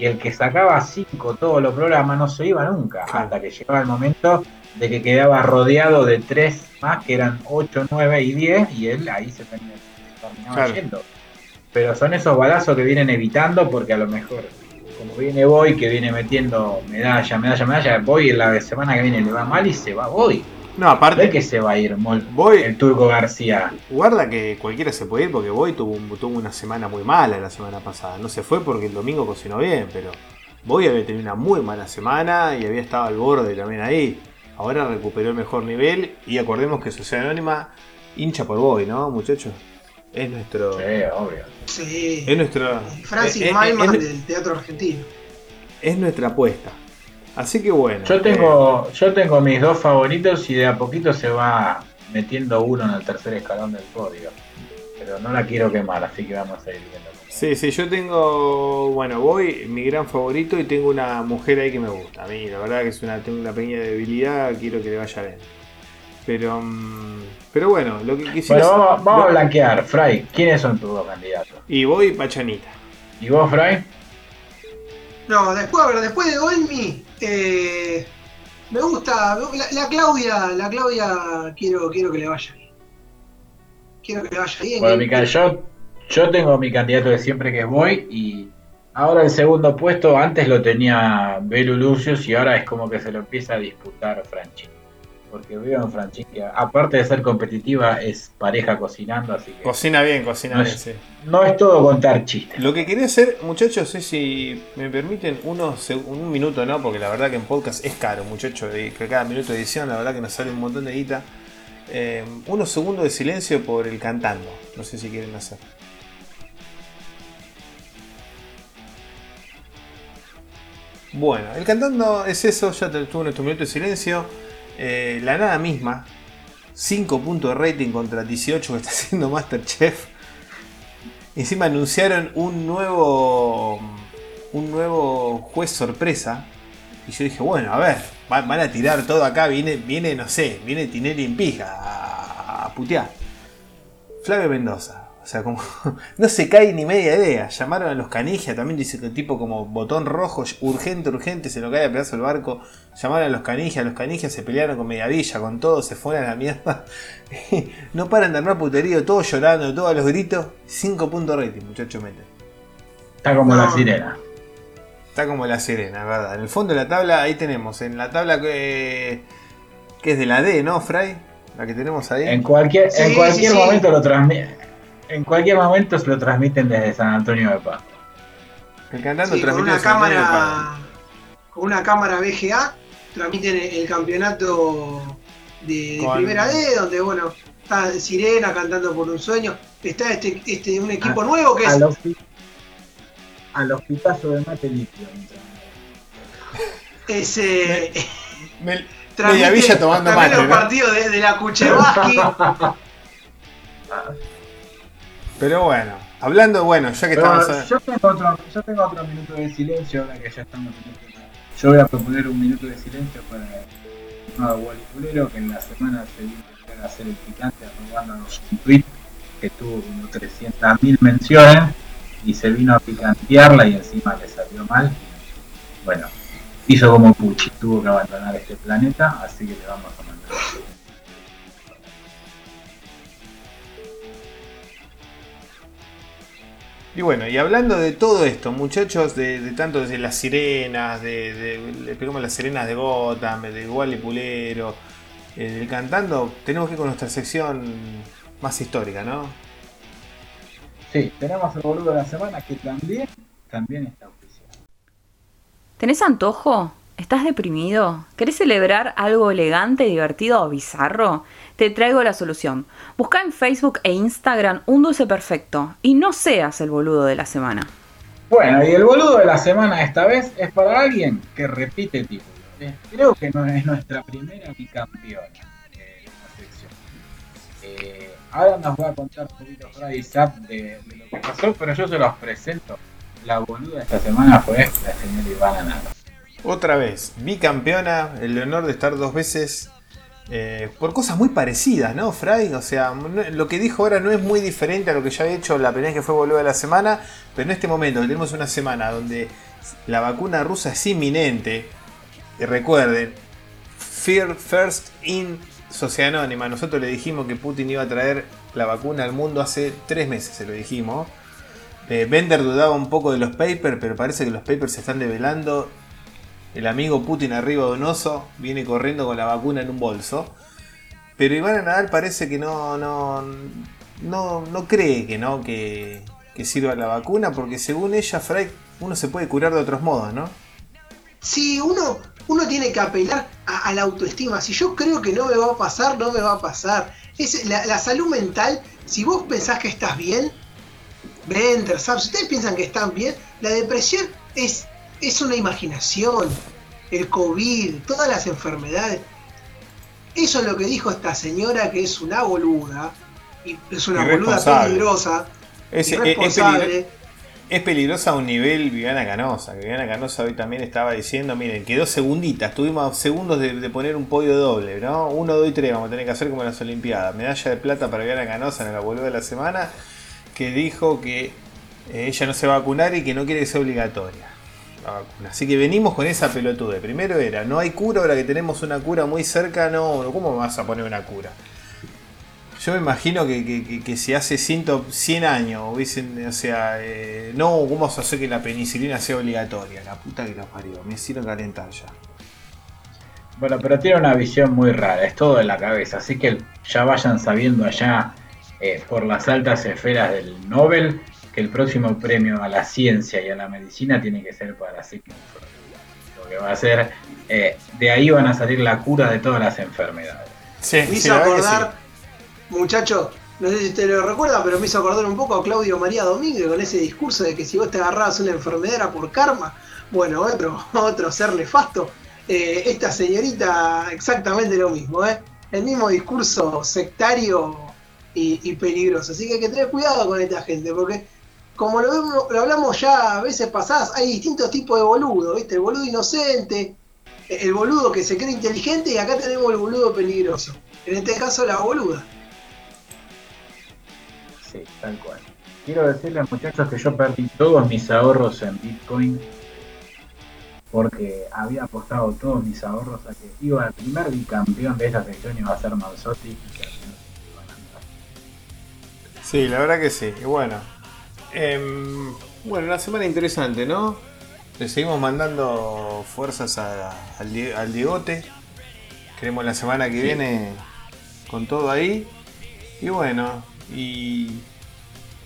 Y el que sacaba 5 todos los programas no se iba nunca, Claro. hasta que llegaba el momento de que quedaba rodeado de 3 más, que eran 8, 9 y 10, y él ahí se terminaba, Claro. yendo. Pero son esos balazos que vienen evitando porque a lo mejor, como viene Boy, que viene metiendo medalla, medalla, medalla, Boy la semana que viene le va mal y se va Boy. No, aparte, que se va a ir Mol- Boy, el Turco García. Guarda que cualquiera se puede ir porque Boy tuvo, un- tuvo una semana muy mala la semana pasada. No se fue porque el domingo cocinó bien, pero Boy había tenido una muy mala semana y había estado al borde también ahí. Ahora recuperó el mejor nivel y acordemos que Sociedad Anónima hincha por Boy, ¿no, muchachos? Es nuestro. Sí, obvio. Sí. Es nuestro. Francis es- es- Maiman es- del teatro argentino. es nuestra apuesta. Así que bueno. Yo eh, tengo, yo tengo mis dos favoritos y de a poquito se va metiendo uno en el tercer escalón del podio. Pero no la quiero quemar, así que vamos a ir viendo. Sí, sí, yo tengo, bueno, voy, mi gran favorito y tengo una mujer ahí que me gusta. A mí, la verdad que es una, tengo una pequeña debilidad, quiero que le vaya bien. Pero, mm, pero bueno, lo que quisiera... Bueno, vamos, vamos a blanquear. Fray, ¿quiénes son tus dos candidatos? Y voy Pachanita. ¿Y vos, Fray? No, después, a ver, después de Olmi, eh, me gusta. La, la Claudia, la Claudia quiero, quiero que le vaya bien. Quiero que le vaya bien. Bueno, que- Micael, yo, yo tengo mi candidato de siempre que es Boy y ahora el segundo puesto, antes lo tenía Belu Lucius y ahora es como que se lo empieza a disputar Franchi. Porque veo en Franchi que aparte de ser competitiva es pareja cocinando, así que Cocina bien, cocina No bien, es- sí. no es todo contar chistes. Lo que quería hacer, muchachos, es si me permiten unos, un minuto, ¿no? Porque la verdad que en podcast es caro, muchachos, que cada minuto de edición, la verdad que nos sale un montón de guita. Eh, unos segundos de silencio por el cantando. No sé si quieren hacer. Bueno, el cantando es eso, ya tuvo nuestro minuto de silencio. Eh, la nada misma, 5 puntos de rating contra 18 que está haciendo Masterchef. Encima anunciaron un nuevo. Un nuevo juez sorpresa. Y yo dije, bueno, a ver, va- van a tirar todo acá. Viene, viene no sé, viene Tinelli en pija a putear. Flavio Mendoza. O sea, como. No se cae ni media idea. Llamaron a los canigia. También dice que tipo como botón rojo, urgente, urgente, se lo cae a pedazo el barco. Llamaron a los canigia. Los canigia se pelearon con Mediavilla, con todo, se fueron a la mierda. no paran de armar puterío, todos llorando, todos a los gritos. 5 puntos de rating, muchachos, meten. Está como No. la sirena. Está como la sirena, ¿verdad? En el fondo de la tabla, ahí tenemos. En la tabla que, que es de la D, ¿no, Fray? La que tenemos ahí. En cualquier, Sí, en cualquier sí, sí. momento lo transmiten. En cualquier momento se lo transmiten desde San Antonio de Paz. el cantando Sí, con una cámara. Con una cámara VGA transmiten el, campeonato de, primera D, donde bueno, está Sirena cantando por un sueño. Está este, este un equipo nuevo que A es lo, fi- a los pitazos de mate líquido. Ese. Me- transmite Media Villa tomando también mate, los ¿no? partidos de, de la Kuchevaski. Pero bueno, hablando, bueno, ya que Pero estamos. a- yo, tengo otro, yo tengo otro minuto de silencio ahora que ya estamos en Yo voy a proponer un minuto de silencio para el estimado Wally que en la semana se vino a hacer el picante robándonos un tweet que tuvo como 300.000 menciones y se vino a picantearla y encima le salió mal. Bueno, hizo como Pucci, tuvo que abandonar este planeta, así que le vamos a mandar. Y bueno, y hablando de todo esto, muchachos, de, de tanto de las sirenas, de, de- las sirenas de Gotham, de Wally Pulero, eh, del cantando, tenemos que ir con nuestra sección más histórica, ¿no? Sí, tenemos el boludo de la semana que también, también está oficial. ¿Tenés antojo? ¿Estás deprimido? ¿Querés celebrar algo elegante, divertido o bizarro? Te traigo la solución. Busca en Facebook e Instagram un dulce perfecto y no seas el boludo de la semana. Bueno, y el boludo de la semana esta vez es para alguien que repite título. Eh, Creo que no es nuestra primera bicampeona eh, de la sección. Eh, ahora nos va a contar un poquito Freddy Zap de, de lo que pasó, pero yo se los presento. La boluda de esta semana fue la señora Ivana Nara. Otra vez, bicampeona, el honor de estar dos veces eh, por cosas muy parecidas, ¿no, Fry? O sea, lo que dijo ahora no es muy diferente a lo que ya había hecho la primera vez que fue boludo de la semana, pero en este momento que tenemos una semana donde la vacuna rusa es inminente, y recuerden, Fear First in Sociedad Anónima, nosotros le dijimos que Putin iba a traer la vacuna al mundo hace tres meses, se lo dijimos. Eh, Bender dudaba un poco de los papers, pero parece que los papers se están develando el amigo Putin arriba de un oso viene corriendo con la vacuna en un bolso. Pero Ivana Nadal parece que no, no, no, no cree que no que, que sirva la vacuna, porque según ella, Fray, uno se puede curar de otros modos, ¿no? Sí, uno, uno tiene que apelar a, la autoestima. Si yo creo que no me va a pasar, no me va a pasar. Es la, la salud mental, si vos pensás que estás bien, Bender, Sam, si ustedes piensan que están bien, la depresión es, es una imaginación. El COVID, todas las enfermedades. Eso es lo que dijo esta señora que es una boluda. Y es una boluda peligrosa. Es, es- es irresponsable. es peligrosa a un nivel Viviana Canosa. Viviana Canosa hoy también estaba diciendo, miren, quedó segundita, estuvimos a segundos de, de poner un podio doble, ¿no? Uno, dos y tres vamos a tener que hacer como en las Olimpiadas. Medalla de plata para Viviana Canosa en la boluda de la semana, que dijo que eh, ella no se va a vacunar y que no quiere que sea obligatoria la. Así que venimos con esa pelotude. Primero era, no hay cura, ahora que tenemos una cura muy cerca, no, ¿cómo vas a poner una cura? Yo me imagino que, que- si hace 100, 100 años hubiesen, o sea, eh, no, ¿cómo vamos a hacer que la penicilina sea obligatoria? La puta que los parió, me hicieron calentar ya. Bueno, pero tiene una visión muy rara, es todo en la cabeza, así que ya vayan sabiendo allá eh, por las altas esferas del Nobel que el próximo premio a la ciencia y a la medicina tiene que ser para Sigmund Freud. Lo que va a ser, eh, de ahí van a salir la cura de todas las enfermedades. Sí, Me sí, hizo acordar, muchacho, no sé si usted lo recuerda, pero me hizo acordar un poco a Claudio María Domínguez con ese discurso de que si vos te agarrabas una enfermedad era por karma. Bueno, otro, otro ser nefasto. Eh, esta señorita exactamente lo mismo, ¿eh? El mismo discurso sectario y, y peligroso. Así que hay que tener cuidado con esta gente, porque como lo, hablamos ya a veces pasadas, hay distintos tipos de boludo, ¿viste? El boludo inocente, el boludo que se cree inteligente y acá tenemos el boludo peligroso. En este caso la boluda. Sí, tal cual. Quiero decirles muchachos que yo perdí todos mis ahorros en Bitcoin porque había apostado todos mis ahorros a que iba el primer bicampeón de esta sección iba a ser Manzotti y que al se iban a andar. Sí, la verdad que sí. Y bueno, em, bueno, una semana interesante, ¿no? Le seguimos mandando fuerzas a- al, al Diegote. Queremos la semana que Sí. viene con todo ahí. Y bueno, y,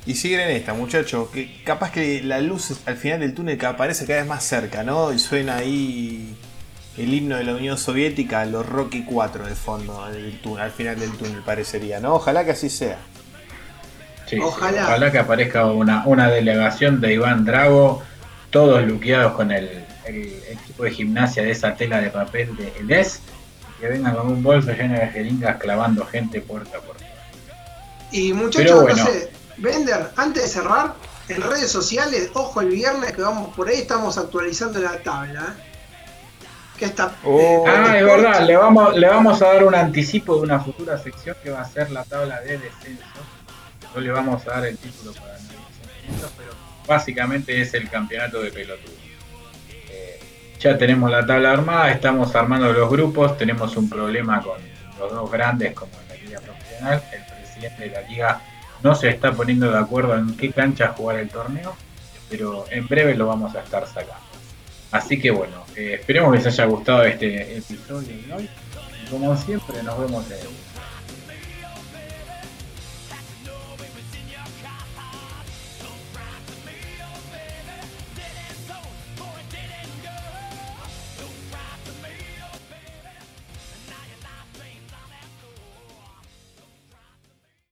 y siguen en esta, muchachos. Que capaz que la luz al final del túnel que aparece cada vez más cerca, ¿no? Y suena ahí el himno de la Unión Soviética, los Rocky 4 de fondo, del túnel, al final del túnel parecería, ¿no? Ojalá que así sea. Sí, sí, Ojalá. que aparezca una, una delegación de Iván Drago todos luqueados con el, equipo de gimnasia de esa tela de papel de ELES, que vengan con un bolso lleno de jeringas clavando gente puerta a puerta. Y muchachos, no sé, Vender, antes de cerrar, en redes sociales, ojo el viernes que vamos por ahí, estamos actualizando la tabla. ¿eh? Que está, oh. ah, es verdad, le vamos, le vamos a dar un anticipo de una futura sección que va a ser la tabla de descenso. No le vamos a dar el título para el pero básicamente es el campeonato de pelotudo. Eh, ya tenemos la tabla armada, estamos armando los grupos, tenemos un problema con los dos grandes como en la liga profesional, el presidente de la liga no se está poniendo de acuerdo en qué cancha jugar el torneo, pero en breve lo vamos a estar sacando. Así que bueno, eh, esperemos que les haya gustado este episodio de hoy. Como siempre, nos vemos en el